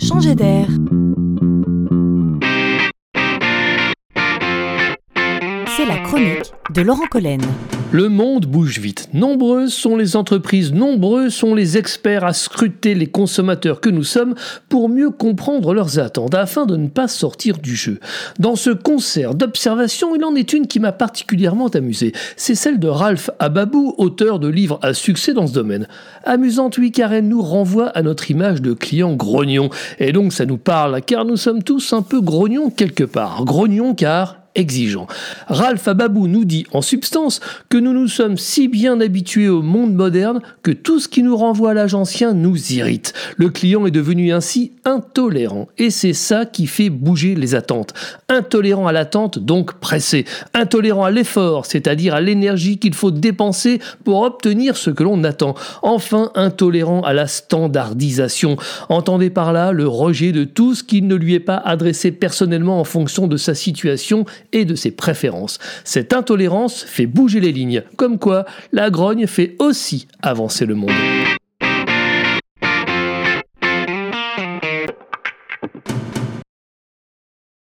changer d'air. La chronique de Laurent Collen. Le monde bouge vite. Nombreuses sont les entreprises, nombreux sont les experts à scruter les consommateurs que nous sommes pour mieux comprendre leurs attentes afin de ne pas sortir du jeu. Dans ce concert d'observation, il en est une qui m'a particulièrement amusé. C'est celle de Ralph Ababou, auteur de livres à succès dans ce domaine. Amusante, oui, car elle nous renvoie à notre image de client grognon. Et donc ça nous parle, car nous sommes tous un peu grognons quelque part. Grognons car exigeant. Ralph Ababou nous dit en substance que nous nous sommes si bien habitués au monde moderne que tout ce qui nous renvoie à l'âge ancien nous irrite. Le client est devenu ainsi intolérant et c'est ça qui fait bouger les attentes. Intolérant à l'attente, donc pressé. Intolérant à l'effort, c'est-à-dire à, l'énergie qu'il faut dépenser pour obtenir ce que l'on attend. Enfin, intolérant à la standardisation. Entendez par là le rejet de tout ce qui ne lui est pas adressé personnellement en fonction de sa situation et de ses préférences. Cette intolérance fait bouger les lignes, comme quoi la grogne fait aussi avancer le monde.